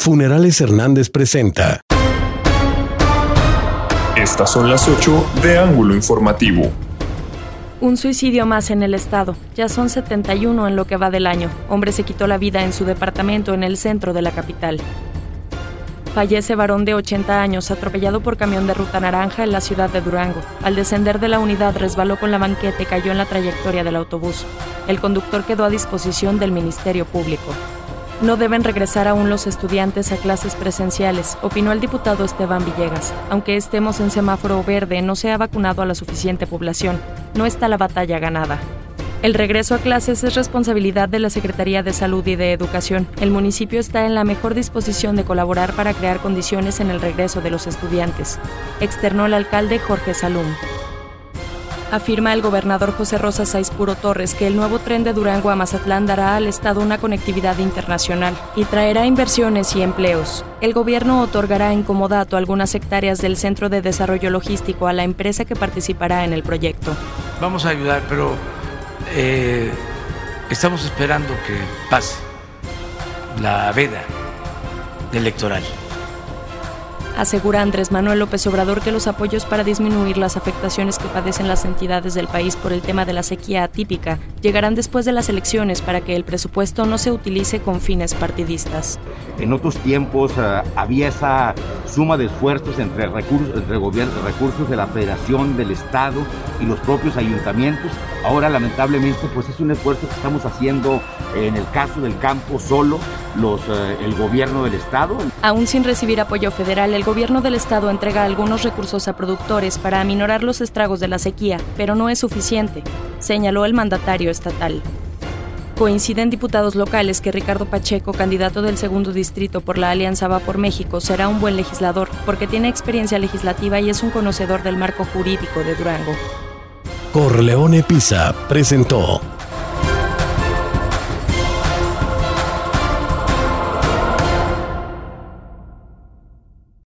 Funerales Hernández presenta. Estas son las 8 de Ángulo Informativo. Un suicidio más en el estado. Ya son 71 en lo que va del año. Hombre se quitó la vida en su departamento en el centro de la capital. Fallece varón de 80 años atropellado por camión de ruta naranja en la ciudad de Durango. Al descender de la unidad resbaló con la banqueta y cayó en la trayectoria del autobús. El conductor quedó a disposición del Ministerio Público. No deben regresar aún los estudiantes a clases presenciales, opinó el diputado Esteban Villegas. Aunque estemos en semáforo verde, no se ha vacunado a la suficiente población. No está la batalla ganada. El regreso a clases es responsabilidad de la Secretaría de Salud y de Educación. El municipio está en la mejor disposición de colaborar para crear condiciones en el regreso de los estudiantes, externó el alcalde Jorge Salum. Afirma el gobernador José Rosa Saiz Puro Torres que el nuevo tren de Durango a Mazatlán dará al Estado una conectividad internacional y traerá inversiones y empleos. El gobierno otorgará en comodato algunas hectáreas del Centro de Desarrollo Logístico a la empresa que participará en el proyecto. Vamos a ayudar, pero eh, estamos esperando que pase la veda electoral asegura Andrés Manuel López Obrador que los apoyos para disminuir las afectaciones que padecen las entidades del país por el tema de la sequía atípica llegarán después de las elecciones para que el presupuesto no se utilice con fines partidistas. En otros tiempos uh, había esa suma de esfuerzos entre recursos, entre gobierno, recursos de la Federación, del Estado y los propios ayuntamientos. Ahora lamentablemente pues es un esfuerzo que estamos haciendo en el caso del campo solo los, uh, el gobierno del Estado. Aún sin recibir apoyo federal, el gobierno del estado entrega algunos recursos a productores para aminorar los estragos de la sequía, pero no es suficiente, señaló el mandatario estatal. Coinciden diputados locales que Ricardo Pacheco, candidato del segundo distrito por la Alianza Va por México, será un buen legislador porque tiene experiencia legislativa y es un conocedor del marco jurídico de Durango. Corleone Pisa presentó